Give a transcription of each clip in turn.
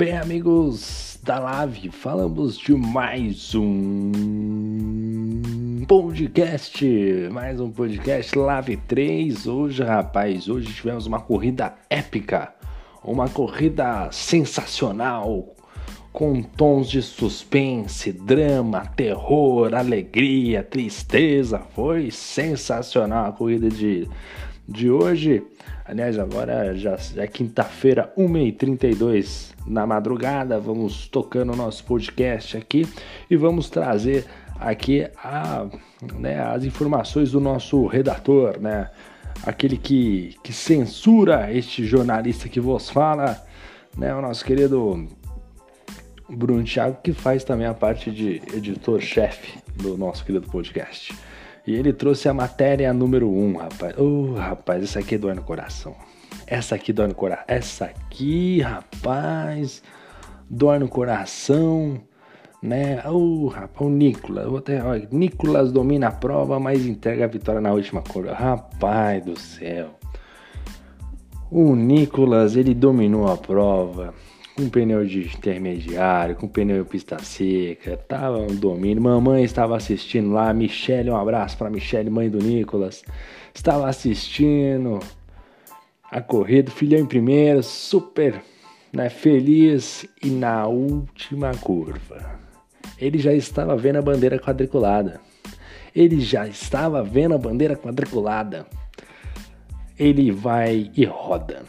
Bem, amigos da Live, falamos de mais um podcast, mais um podcast Live 3. Hoje, rapaz, hoje tivemos uma corrida épica, uma corrida sensacional, com tons de suspense, drama, terror, alegria, tristeza. Foi sensacional a corrida de, de hoje. Aliás, agora já, é quinta-feira, 1h32 na madrugada. Vamos tocando o nosso podcast aqui e vamos trazer aqui a, né, as informações do nosso redator, né? Aquele que, que censura este jornalista que vos fala, né? O nosso querido Bruno Thiago, que faz também a parte de editor-chefe do nosso querido podcast. E ele trouxe a matéria número 1, um, rapaz. Oh, rapaz, essa aqui dói no coração. Essa aqui dói no coração. Essa aqui, rapaz, dói no coração, né? Oh, rapaz, o Nicolas. Vou até, Nicolas domina a prova, mas entrega a vitória na última curva. Rapaz do céu. O Nicolas, ele dominou a prova com pneu de intermediário, com pneu pista seca, tava um domínio. Mamãe estava assistindo lá, Michele, um abraço para Michele, mãe do Nicolas. Estava assistindo a corrida, filhão em primeiro, super né, feliz e na última curva. Ele já estava vendo a bandeira quadriculada. Ele já estava vendo a bandeira quadriculada. Ele vai e roda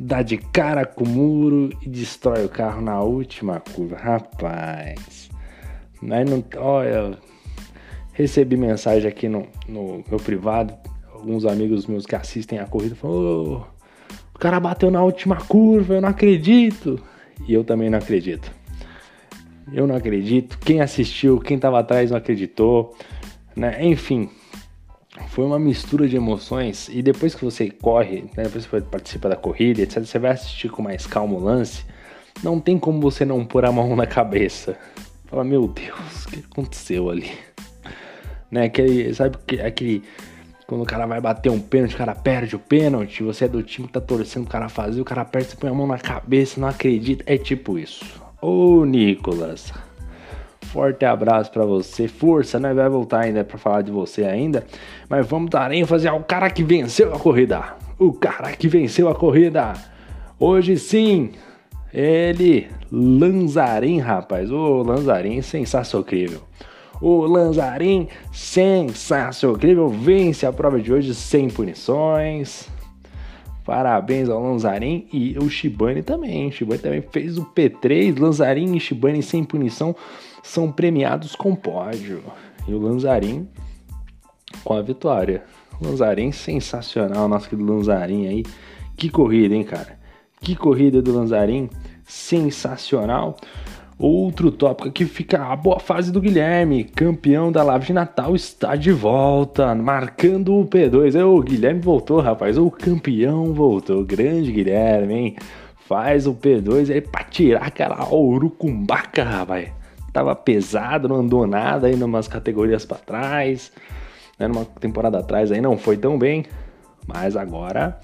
dá de cara com o muro e destrói o carro na última curva. Rapaz, mas não, olha, recebi mensagem aqui no, no meu privado, alguns amigos meus que assistem a corrida oh, o cara bateu na última curva, eu não acredito. E eu também não acredito. Eu não acredito. Quem assistiu, quem estava atrás não acreditou, né? Enfim, foi uma mistura de emoções e depois que você corre, né, depois que você participa da corrida, etc, você vai assistir com mais calmo o lance, não tem como você não pôr a mão na cabeça. Fala, meu Deus, o que aconteceu ali? Né, aquele, sabe aquele quando o cara vai bater um pênalti, o cara perde o pênalti, você é do time que tá torcendo o cara fazer, o cara perde, você põe a mão na cabeça, não acredita, é tipo isso. Ô Nicolas, Forte abraço para você, força, né? Vai voltar ainda para falar de você ainda, mas vamos dar ênfase ao cara que venceu a corrida. O cara que venceu a corrida. Hoje sim, ele, Lanzarin, rapaz. O Lanzarin, sensacional. O Lanzarin, sensacional, vence a prova de hoje sem punições. Parabéns ao Lanzarin e o Shibane também. O Shibane também fez o P3. Lanzarin e Shibane sem punição são premiados com pódio. E o Lanzarin com a vitória. Lanzarin sensacional, nosso querido Lanzarin aí. Que corrida, hein, cara? Que corrida do Lanzarin, sensacional. Outro tópico que fica a boa fase do Guilherme, campeão da Live de Natal, está de volta, marcando o P2. O Guilherme voltou, rapaz, o campeão voltou, grande Guilherme, hein? Faz o P2 aí pra tirar aquela urucumbaca, rapaz. Tava pesado, não andou nada aí numas categorias para trás, né? Numa temporada atrás aí não foi tão bem, mas agora,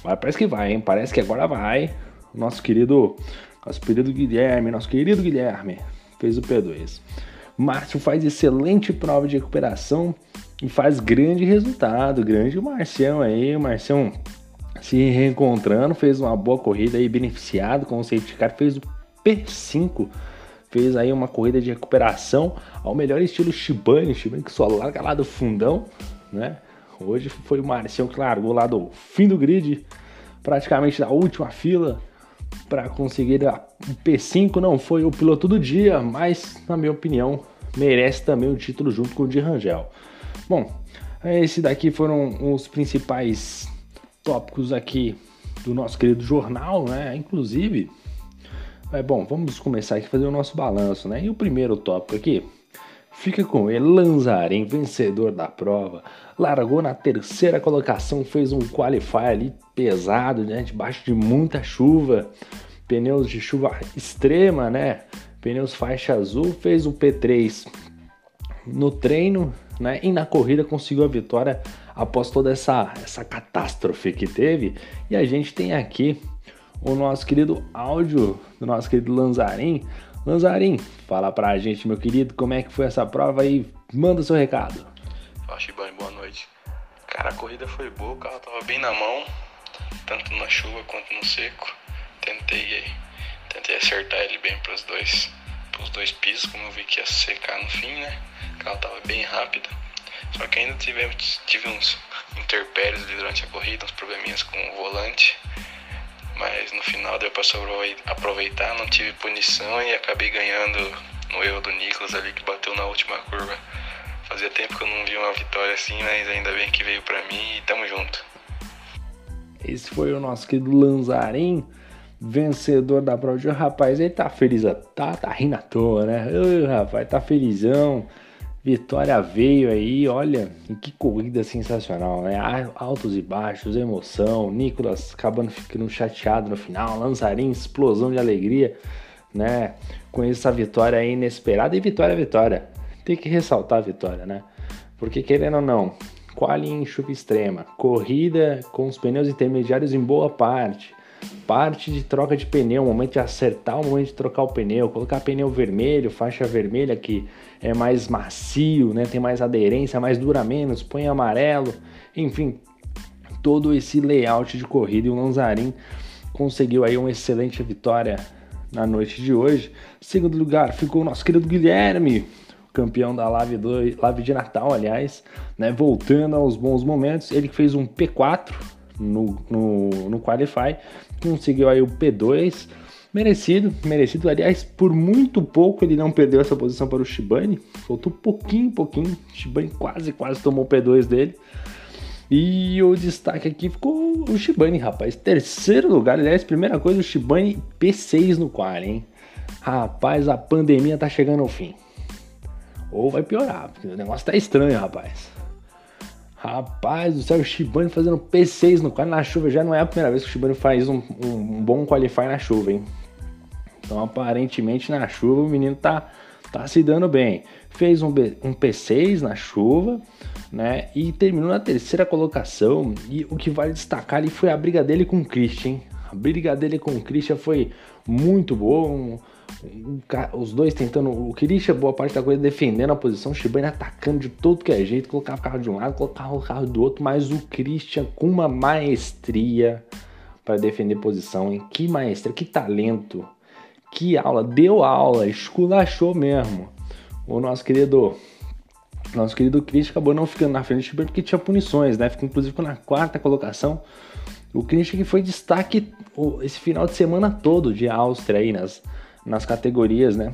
agora parece que vai, hein? Parece que agora vai. Nosso querido nosso querido Guilherme, nosso querido Guilherme, fez o P2. Márcio faz excelente prova de recuperação e faz grande resultado. Grande Marcião aí, o Marcião se reencontrando, fez uma boa corrida aí, beneficiado com o safety car, fez o P5, fez aí uma corrida de recuperação ao melhor estilo Shibane, Shibane que só larga lá do fundão, né? Hoje foi o Marcião que largou lá do fim do grid, praticamente da última fila, para conseguir a P5 não foi o piloto do dia, mas na minha opinião merece também o título junto com o de Rangel. Bom, esse daqui foram os principais tópicos aqui do nosso querido jornal, né? Inclusive, é bom, vamos começar aqui a fazer o nosso balanço, né? E o primeiro tópico aqui fica com ele, Lanzarin, vencedor da prova, largou na terceira colocação, fez um qualify ali pesado, né, debaixo de muita chuva, pneus de chuva extrema, né, pneus faixa azul, fez o P3 no treino, né, e na corrida conseguiu a vitória após toda essa, essa catástrofe que teve, e a gente tem aqui o nosso querido áudio do nosso querido Lanzarin. Lanzarin, fala pra gente, meu querido, como é que foi essa prova aí? Manda seu recado. Fala, Shibane, boa noite. Cara, a corrida foi boa, o carro tava bem na mão, tanto na chuva quanto no seco. Tentei, tentei acertar ele bem pros dois, pros dois pisos, como eu vi que ia secar no fim, né? O carro tava bem rápido. Só que ainda tive, tive uns interpéries durante a corrida, uns probleminhas com o volante mas no final deu para aproveitar, não tive punição e acabei ganhando no erro do Nicolas ali que bateu na última curva. Fazia tempo que eu não vi uma vitória assim, mas ainda bem que veio para mim e tamo junto. Esse foi o nosso querido Lanzarin, vencedor da prova de rapaz. Ele tá feliz, tá, tá rindo à toa, né? Rapaz, tá felizão. Vitória veio aí, olha, que corrida sensacional, né? Altos e baixos, emoção, Nicolas acabando ficando chateado no final, Lanzarin, explosão de alegria, né? Com essa vitória inesperada e vitória, vitória. Tem que ressaltar a vitória, né? Porque querendo ou não, quali em chuva extrema, corrida com os pneus intermediários em boa parte, parte de troca de pneu, momento de acertar o momento de trocar o pneu, colocar pneu vermelho, faixa vermelha que é mais macio, né? tem mais aderência, mais dura menos, põe amarelo, enfim, todo esse layout de corrida e o Lanzarin conseguiu aí uma excelente vitória na noite de hoje. Segundo lugar ficou o nosso querido Guilherme, campeão da Live, 2, Live de Natal, aliás, né? voltando aos bons momentos, ele fez um P4 no, no, no Qualify, conseguiu aí o P2, merecido, merecido, aliás, por muito pouco ele não perdeu essa posição para o Shibane, faltou pouquinho, pouquinho, o Shibane quase, quase tomou o P2 dele, e o destaque aqui ficou o Shibane, rapaz, terceiro lugar, aliás, primeira coisa, o Shibane P6 no qual, hein, rapaz, a pandemia tá chegando ao fim, ou vai piorar, porque o negócio tá estranho, rapaz. Rapaz do céu, o Shibane fazendo P6 no quali na chuva. Já não é a primeira vez que o Shibane faz um, um, um, bom qualify na chuva, hein? Então, aparentemente, na chuva o menino tá, tá se dando bem. Fez um, um P6 na chuva, né? E terminou na terceira colocação. E o que vale destacar ali foi a briga dele com o Christian, A briga dele com o Christian foi muito boa. Um, os dois tentando, o Kirisha, boa parte da coisa, defendendo a posição, o Shibane atacando de todo que é jeito, colocava o carro de um lado, colocava o carro do outro, mas o Christian com uma maestria para defender posição, hein? Que maestria, que talento, que aula, deu aula, esculachou mesmo. O nosso querido, nosso querido Christian acabou não ficando na frente do Shibane porque tinha punições, né? Ficou inclusive na quarta colocação. O Christian que foi destaque esse final de semana todo de Áustria aí nas nas categorias, né?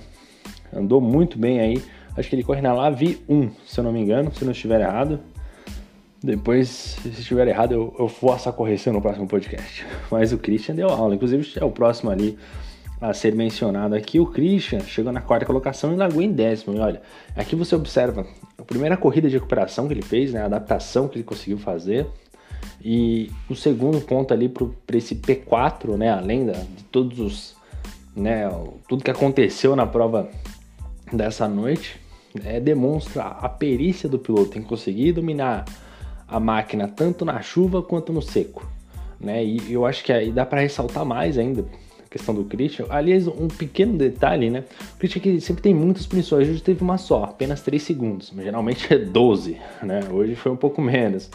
Andou muito bem aí. Acho que ele corre na Lavi 1, se eu não me engano, se não estiver errado. Depois, se estiver errado, eu, eu a correção no próximo podcast. Mas o Christian deu aula, inclusive é o próximo ali a ser mencionado aqui. O Christian chegou na quarta colocação e largou em décimo. E olha, aqui você observa a primeira corrida de recuperação que ele fez, né, a adaptação que ele conseguiu fazer. E o segundo ponto ali para esse P4, né, além da, de todos os né, tudo que aconteceu na prova dessa noite é, demonstra a perícia do piloto em conseguir dominar a máquina tanto na chuva quanto no seco. Né? E eu acho que aí dá para ressaltar mais ainda a questão do Christian. Aliás, um pequeno detalhe, né? O Christian que sempre tem muitas punições, hoje teve uma só, apenas 3 segundos, mas geralmente é 12, né? Hoje foi um pouco menos.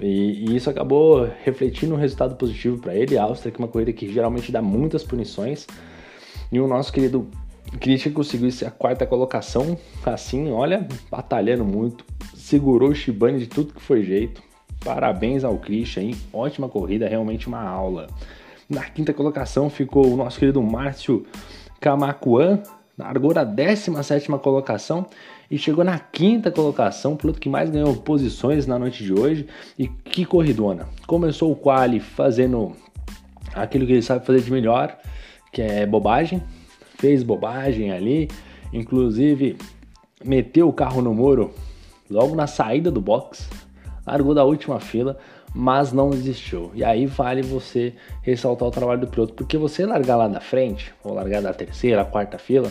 E, e, isso acabou refletindo um resultado positivo para ele. Áustria, que é uma corrida que geralmente dá muitas punições. E o nosso querido Christian conseguiu a quarta colocação, assim, olha, batalhando muito. Segurou o Shibane de tudo que foi jeito. Parabéns ao Christian, hein? Ótima corrida, realmente uma aula. Na quinta colocação ficou o nosso querido Márcio Camacuan, largou na 17 colocação e chegou na quinta colocação, piloto que mais ganhou posições na noite de hoje. E que corridona! Começou o quali fazendo aquilo que ele sabe fazer de melhor, que é bobagem. Fez bobagem ali, inclusive meteu o carro no muro logo na saída do box, largou da última fila, mas não desistiu. E aí vale você ressaltar o trabalho do piloto, porque você largar lá da frente, ou largar da terceira, quarta fila,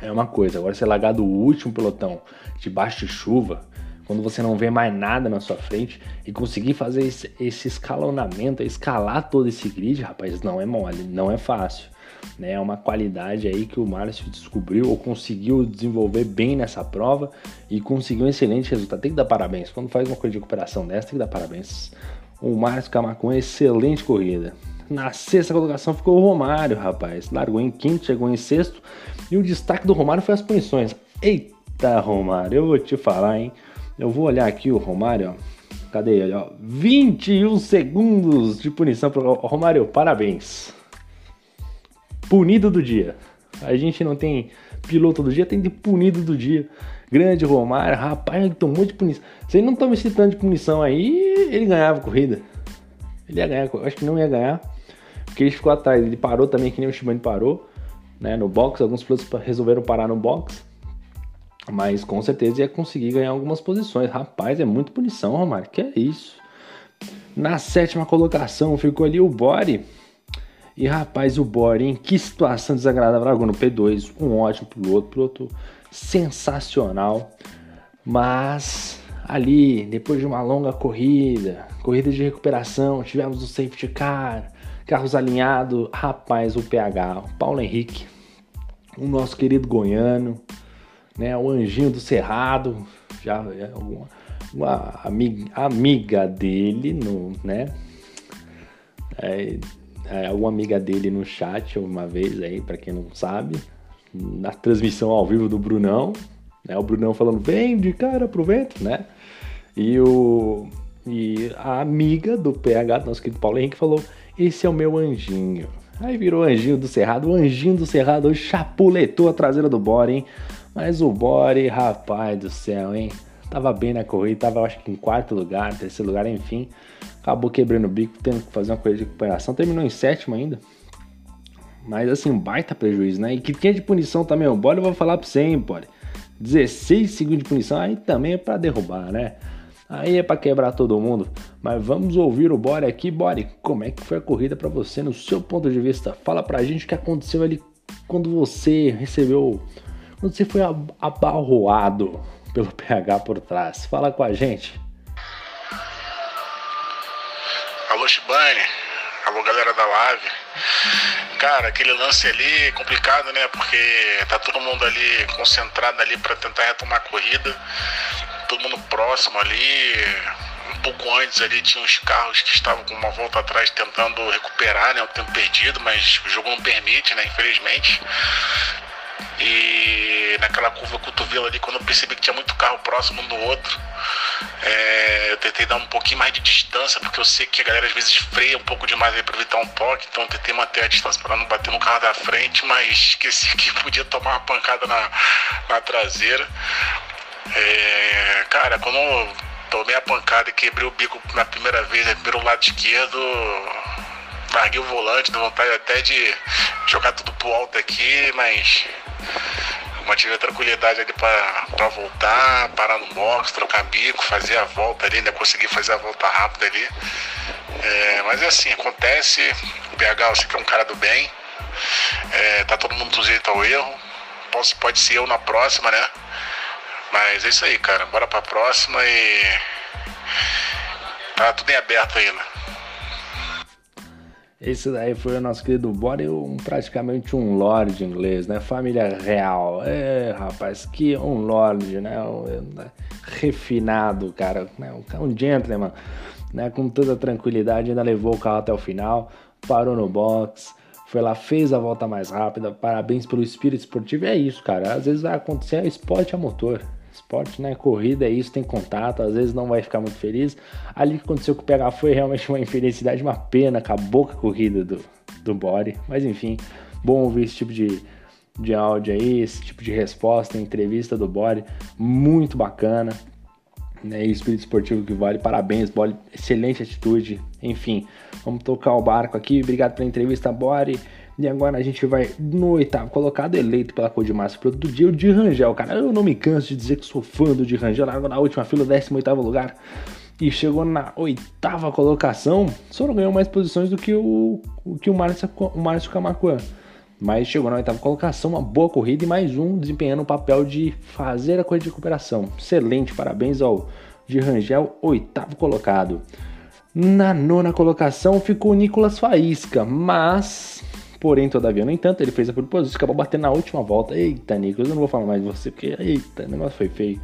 é uma coisa. Agora você largar do último pelotão, debaixo de chuva, quando você não vê mais nada na sua frente e conseguir fazer esse, escalonamento, escalar todo esse grid, rapaz, não é mole, não é fácil. Né? É uma qualidade aí que o Márcio descobriu ou conseguiu desenvolver bem nessa prova e conseguiu um excelente resultado. Tem que dar parabéns. Quando faz uma coisa de recuperação dessa, tem que dar parabéns. O Márcio Camacon, excelente corrida. Na sexta colocação ficou o Romário, rapaz. Largou em quinto, chegou em sexto. E o destaque do Romário foi as punições. Eita, Romário, eu vou te falar, hein? Eu vou olhar aqui o Romário, ó. Cadê ele? Ó? 21 segundos de punição pro Romário. Parabéns. Punido do dia. A gente não tem piloto do dia, tem de punido do dia. Grande Romário, rapaz, ele tomou de punição. Se ele não toma esse tanto de punição aí, ele ganhava a corrida. Ele ia ganhar, acho que não ia ganhar. Ele ficou atrás, ele parou também, que nem o Shimane parou, né, no box. Alguns pilotos resolveram parar no box. Mas com certeza ia conseguir ganhar algumas posições. Rapaz, é muito punição, Romário. Que é isso? Na sétima colocação ficou ali o Bore. E rapaz, o Bore, em que situação desagradável. Largou no P2, um ótimo piloto, piloto sensacional. Mas ali, depois de uma longa corrida, corrida de recuperação, tivemos o safety car, carros alinhados. Rapaz, o PH, o Paulo Henrique, o nosso querido goiano né? O Anjinho do Cerrado, já é uma, uma amiga, amiga dele, no, né? É, é uma amiga dele no chat uma vez aí, para quem não sabe, na transmissão ao vivo do Brunão, né? O Brunão falando, vem de cara pro vento, né? E o e a amiga do PH, nosso querido Paulo Henrique, falou: Esse é o meu anjinho. Aí virou anjinho do Cerrado. O anjinho do Cerrado hoje chapuletou a traseira do Bora, hein? Mas o Bore, rapaz do céu, hein? Tava bem na corrida, tava acho que em quarto lugar, terceiro lugar, enfim. Acabou quebrando o bico, tendo que fazer uma corrida de recuperação. Terminou em sétimo ainda. Mas assim, baita prejuízo, né? E que tinha de punição também, o Bore eu vou falar pra você, hein, Bore. 16 segundos de punição, aí também é pra derrubar, né? Aí é para quebrar todo mundo. Mas vamos ouvir o Bore aqui. Bore, como é que foi a corrida para você no seu ponto de vista? Fala pra gente o que aconteceu ali quando você recebeu quando você foi abarroado pelo PH por trás. Fala com a gente. Alô, Shibane. Alô, galera da live. Cara, aquele lance ali é complicado, né? Porque tá todo mundo ali concentrado ali para tentar retomar a corrida. Todo mundo próximo ali. Um pouco antes ali tinha uns carros que estavam com uma volta atrás tentando recuperar né, o tempo perdido, mas o jogo não permite, né? Infelizmente. E naquela curva cotovelo ali, quando eu percebi que tinha muito carro próximo um do outro, é, eu tentei dar um pouquinho mais de distância, porque eu sei que a galera às vezes freia um pouco demais pra evitar um toque, então eu tentei manter a distância para não bater no carro da frente, mas esqueci que podia tomar uma pancada na, na traseira. É, cara, quando tomei a pancada e quebrei o bico na primeira vez, né, primeiro lado esquerdo, larguei o volante, deu vontade até de jogar tudo pro alto aqui, mas mantive a tranquilidade ali para voltar, parar no box, trocar bico, fazer a volta ali, né? Conseguir fazer a volta rápida ali. É, mas é assim, acontece. O PH, você que é um cara do bem. É, tá todo mundo sujeito ao erro. Pode, pode ser eu na próxima, né? Mas é isso aí, cara. Bora pra próxima e. Tá tudo em aberto ainda. Esse daí foi o nosso querido Body, um, praticamente um lord inglês, né? Família real. É, rapaz, que um lord, né? Né? refinado, cara. Né? Um gentleman, né? Com toda tranquilidade, ainda levou o carro até o final, parou no box, foi lá, fez a volta mais rápida. Parabéns pelo espírito esportivo. É isso, cara. Às vezes vai acontecer, é esporte a motor. Esporte, né? Corrida é isso, tem contato, às vezes não vai ficar muito feliz. Ali que aconteceu com o PH foi realmente uma infelicidade, uma pena, acabou com a corrida do, do Body. Mas enfim, bom ouvir esse tipo de, de áudio aí, esse tipo de resposta, entrevista do Body, muito bacana. Né, espírito esportivo que vale, parabéns, Body, excelente atitude. Enfim, vamos tocar o barco aqui. Obrigado pela entrevista, Body. E agora a gente vai no oitavo colocado, eleito pela cor de massa produto do dia, o de Rangel. Cara, eu não me canso de dizer que sou fã do de Rangel. Largou na última fila, 18 lugar. E chegou na oitava colocação. Só não ganhou mais posições do que o, que o Márcio, o Márcio Camacuã. mas chegou na oitava colocação, uma boa corrida e mais um desempenhando o papel de fazer a corrida de recuperação. Excelente, parabéns ao de Rangel, oitavo colocado. Na nona colocação ficou o Nicolas Faísca, mas, porém, todavia, no entanto, ele fez a position, acabou batendo na última volta. Eita, Nicolas, eu não vou falar mais de você, porque, eita, o negócio foi feio.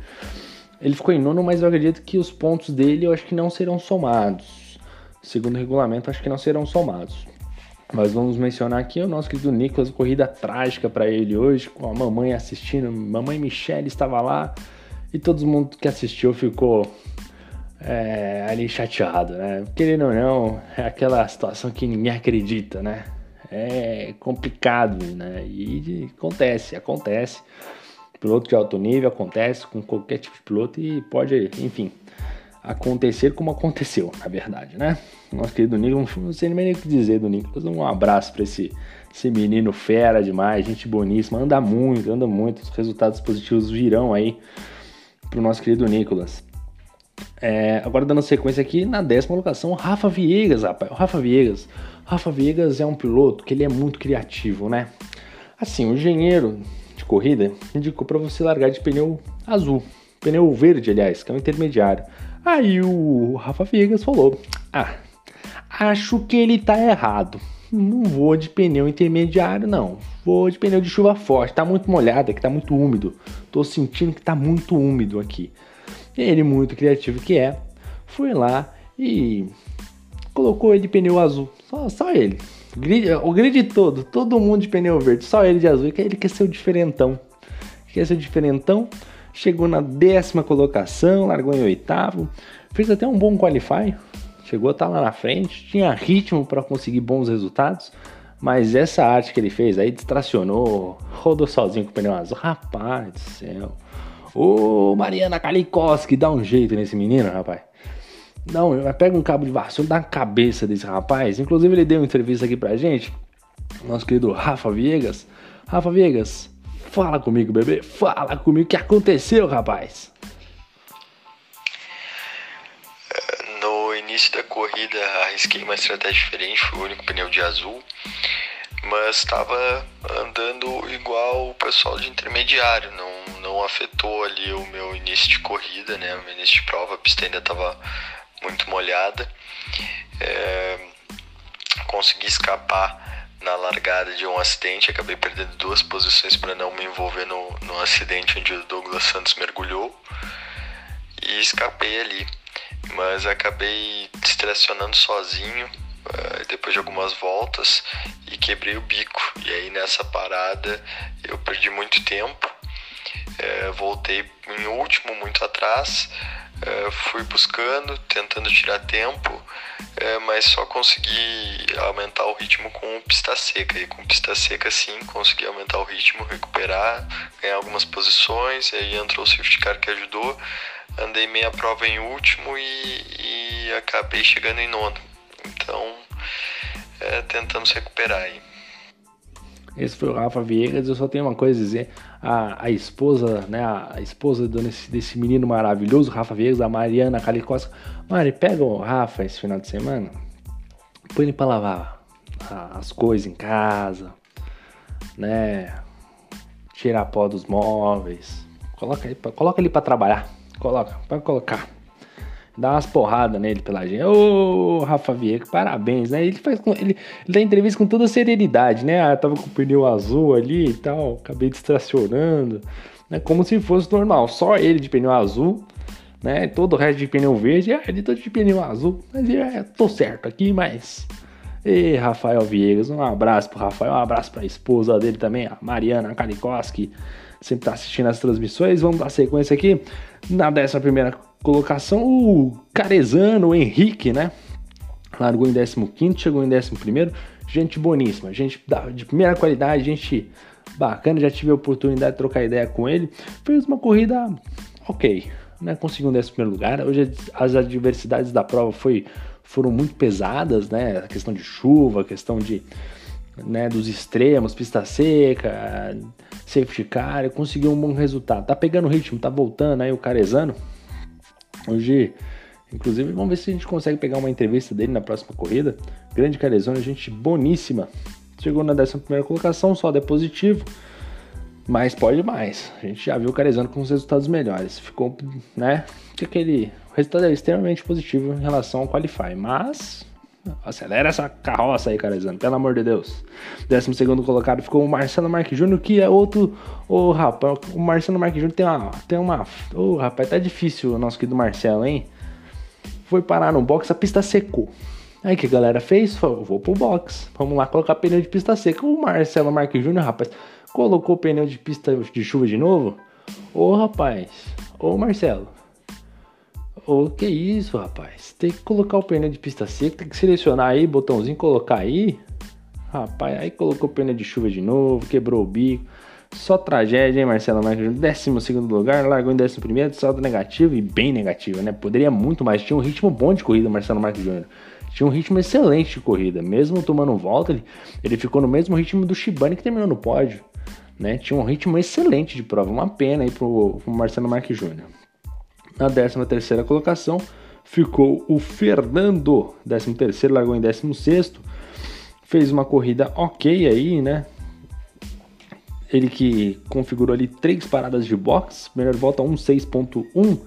Ele ficou em nono, mas eu acredito que os pontos dele eu acho que não serão somados. Segundo o regulamento, acho que não serão somados. Mas vamos mencionar aqui o nosso querido Nicolas, corrida trágica para ele hoje, com a mamãe assistindo. Mamãe Michelle estava lá e todo mundo que assistiu ficou é, ali chateado, né? Querendo ou não, é aquela situação que ninguém acredita, né? É complicado, né? E acontece, acontece. Piloto de alto nível acontece com qualquer tipo de piloto e pode, enfim, acontecer como aconteceu, na verdade, né? Nosso querido Nicolas, não sei nem o que dizer do Nicolas. Um abraço para esse, esse menino fera demais, gente boníssima, anda muito, anda muito. Os resultados positivos virão aí pro nosso querido Nicolas. É, agora dando sequência aqui na décima colocação, Rafa Viegas, rapaz. O Rafa Viegas. Rafa Viegas é um piloto que ele é muito criativo, né? Assim, o engenheiro de corrida indicou para você largar de pneu azul, pneu verde, aliás, que é um intermediário. Aí o Rafa Viegas falou: Ah, acho que ele tá errado. Não vou de pneu intermediário, não. Vou de pneu de chuva forte. Tá muito molhado aqui, tá muito úmido. Tô sentindo que tá muito úmido aqui. Ele, muito criativo que é, foi lá e colocou ele de pneu azul. Só, só ele. O grid todo, todo mundo de pneu verde, só ele de azul. Ele quer ser o diferentão. Quer ser o diferentão chegou na décima colocação, largou em oitavo, fez até um bom qualify, chegou a estar lá na frente, tinha ritmo para conseguir bons resultados, mas essa arte que ele fez aí distracionou, rodou sozinho com o pneu azul, rapaz do céu. Ô Mariana Kalikoski, dá um jeito nesse menino, rapaz. Não, pega um cabo de vassoura, dá na cabeça desse rapaz. Inclusive, ele deu uma entrevista aqui pra gente, nosso querido Rafa Viegas. Rafa Viegas, Fala comigo, bebê. Fala comigo. O que aconteceu, rapaz? No início da corrida, arrisquei uma estratégia diferente. Fui o único pneu de azul. Mas estava andando igual o pessoal de intermediário. Não, não afetou ali o meu início de corrida, né? O meu início de prova. A pista ainda estava muito molhada. É, consegui escapar na largada de um acidente, acabei perdendo duas posições para não me envolver no, no acidente onde o Douglas Santos mergulhou e escapei ali. Mas acabei distracionando sozinho uh, depois de algumas voltas e quebrei o bico. E aí nessa parada eu perdi muito tempo, uh, voltei em último, muito atrás é, fui buscando, tentando tirar tempo, é, mas só consegui aumentar o ritmo com pista seca. E com pista seca, sim, consegui aumentar o ritmo, recuperar, ganhar algumas posições. Aí entrou o safety car que ajudou. Andei meia prova em último e, e acabei chegando em nono. Então, é, tentamos recuperar aí. Esse foi o Rafa Viegas. Eu só tenho uma coisa a dizer: a, a esposa, né, a, esposa desse, desse menino maravilhoso, Rafa Viegas, a Mariana Calicosta. Mari, pega o Rafa esse final de semana, põe ele pra lavar as coisas em casa, né? Tirar pó dos móveis. Coloca ele, coloca ele pra trabalhar. Coloca, pode colocar dá umas porradas nele pela gente. Ô, Rafa Vieira, parabéns, né? Ele faz ele, ele dá entrevista com toda serenidade, né? Ah, tava com o pneu azul ali e tal, acabei distracionando, né? Como se fosse normal, só ele de pneu azul, né? Todo o resto de pneu verde, ah, ele todo de pneu azul. Mas é, tô certo aqui, mas e Rafael Viegas, um abraço pro Rafael, um abraço pra esposa dele também, a Mariana Kalikoski, sempre tá assistindo as transmissões. Vamos dar sequência aqui na 11 primeira colocação, o Carezano, o Henrique, né? Largou em 15, chegou em 11. Gente boníssima, gente de primeira qualidade, gente bacana. Já tive a oportunidade de trocar ideia com ele. Fez uma corrida ok, né? Conseguiu um 11 lugar. Hoje as adversidades da prova foi, foram muito pesadas, né? A questão de chuva, a questão de. Né, dos extremos, pista seca, safety car, conseguiu um bom resultado. Tá pegando ritmo, tá voltando aí o Carezano, Hoje, inclusive, vamos ver se a gente consegue pegar uma entrevista dele na próxima corrida. Grande Carezone, gente boníssima. Chegou na 11 colocação, só positivo. Mas pode mais. A gente já viu o Carezano com os resultados melhores. Ficou, né? Que aquele o resultado é extremamente positivo em relação ao Qualify. Mas acelera essa carroça aí, Carezano, pelo amor de Deus. 12 segundo colocado ficou o Marcelo Marques Júnior, que é outro. Ô, oh, rapaz, o Marcelo Marques Júnior tem uma. Tem uma. Ô, oh, rapaz, tá difícil o nosso querido Marcelo, hein? Foi parar no box, a pista secou. Aí que a galera fez? Falou, vou pro box. Vamos lá colocar pneu de pista seca. O Marcelo Marques Júnior, rapaz, colocou pneu de pista de chuva de novo? Ô rapaz, ô Marcelo. Ô, que isso, rapaz? Tem que colocar o pneu de pista seca, tem que selecionar aí, botãozinho, colocar aí. Rapaz, aí colocou pneu de chuva de novo, quebrou o bico. Só tragédia, hein, Marcelo Marques? Décimo segundo lugar, largou em décimo primeiro, saldo negativo e bem negativo, né? Poderia muito mais, tinha um ritmo bom de corrida, Marcelo Marques Júnior tinha um ritmo excelente de corrida. Mesmo tomando volta, ele, ele ficou no mesmo ritmo do Shibane que terminou no pódio. Né? Tinha um ritmo excelente de prova. Uma pena aí pro, pro Marcelo Marques Júnior. Na 13 terceira colocação ficou o Fernando. 13 terceiro, largou em 16 Fez uma corrida ok aí, né? Ele que configurou ali três paradas de box. Melhor volta 1.6.1.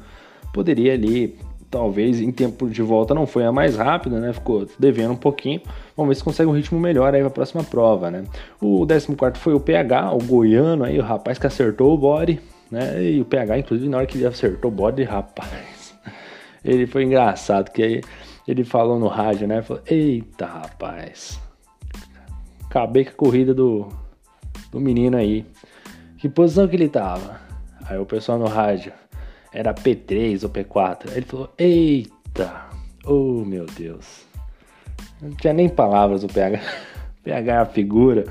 Poderia ali talvez em tempo de volta não foi a mais rápida, né? Ficou devendo um pouquinho. Vamos ver se consegue um ritmo melhor aí para a próxima prova, né? O 14 foi o PH, o goiano aí, o rapaz que acertou o body, né? E o PH, inclusive, na hora que ele acertou o body, rapaz, ele foi engraçado, que ele falou no rádio, né? Falou, eita, rapaz, acabei com a corrida do, do menino aí. Que posição que ele tava? Aí o pessoal no rádio, era P3 ou P4. Ele falou: Eita, oh meu Deus. Não tinha nem palavras o PH. PH é a figura.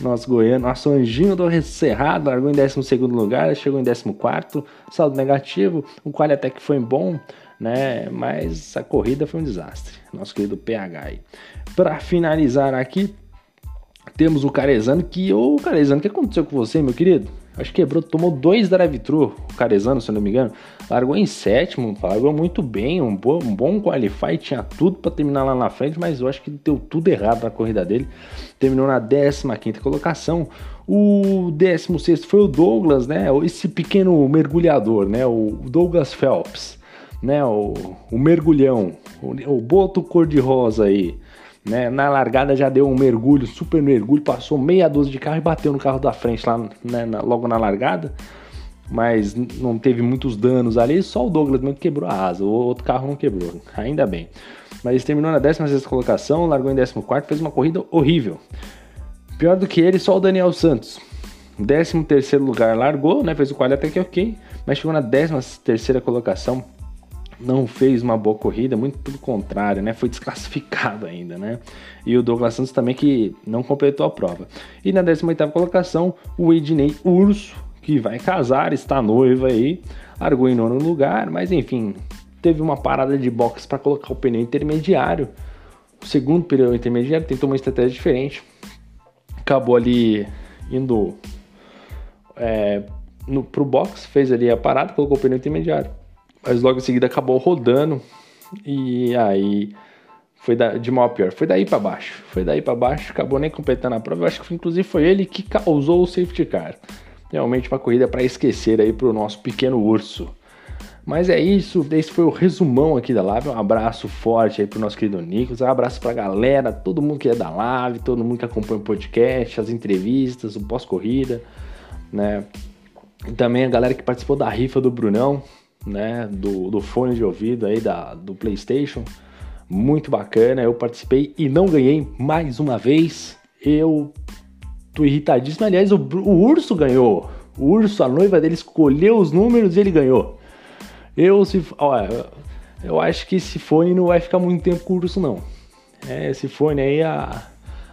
Nosso goiano, nosso anjinho do Cerrado, largou em 12 lugar, chegou em 14, saldo negativo, o qual até que foi bom, né? Mas a corrida foi um desastre. Nosso querido PH. Para finalizar aqui, temos o Carezano, que, ô Carezano, o que aconteceu com você, meu querido? Acho que quebrou, tomou dois drive-thru, o Carezano, se não me engano. Largou em sétimo, largou muito bem, um bom, um bom qualify, tinha tudo para terminar lá na frente, mas eu acho que deu tudo errado na corrida dele. Terminou na 15 colocação. O 16 foi o Douglas, né? Esse pequeno mergulhador, né? O Douglas Phelps, né? O, o mergulhão, o, o boto cor-de-rosa aí. Né? Na largada já deu um mergulho, super mergulho, passou meia dúzia de carro e bateu no carro da frente lá né, na, logo na largada. Mas não teve muitos danos ali, só o Douglas mesmo quebrou a asa, o outro carro não quebrou, ainda bem. Mas terminou na 16 colocação, largou em 14, fez uma corrida horrível. Pior do que ele, só o Daniel Santos. 13 lugar largou, né? Fez o quali até que ok, mas chegou na 13 colocação, não fez uma boa corrida, muito pelo contrário, né? Foi desclassificado ainda, né? E o Douglas Santos também que não completou a prova. E na 18ª colocação, o Ednei Urso, que vai casar, está noiva aí, largou em nono lugar, mas enfim, teve uma parada de box para colocar o pneu intermediário. O segundo pneu intermediário tentou uma estratégia diferente. Acabou ali indo é, no, pro box, fez ali a parada, colocou o pneu intermediário mas logo em seguida acabou rodando e aí foi de mal a pior. Foi daí para baixo. Foi daí para baixo, acabou nem completando a prova. Eu acho que inclusive foi ele que causou o safety car. Realmente uma corrida para esquecer aí pro nosso pequeno urso. Mas é isso, esse foi o resumão aqui da live. Um abraço forte aí pro nosso querido Nicolas, um abraço pra galera, todo mundo que é da live, todo mundo que acompanha o podcast, as entrevistas, o pós-corrida, né? E também a galera que participou da rifa do Brunão né, do, do fone de ouvido aí da, do PlayStation. Muito bacana, eu participei e não ganhei mais uma vez. Eu tô irritadíssimo. Aliás, o, o urso ganhou. O urso, a noiva dele, escolheu os números e ele ganhou. Eu, se. Olha, eu acho que esse fone não vai ficar muito tempo com o urso, não. É, esse fone aí, a,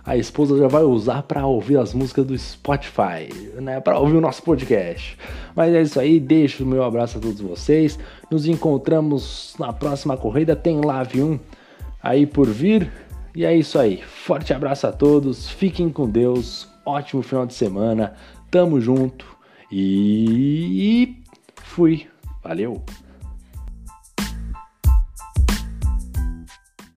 a esposa já vai usar para ouvir as músicas do Spotify, né? Para ouvir o nosso podcast. Mas é isso aí, deixo o meu abraço a todos vocês. Nos encontramos na próxima corrida, tem Live 1 aí por vir. E é isso aí. Forte abraço a todos, fiquem com Deus, ótimo final de semana, tamo junto e fui. Valeu!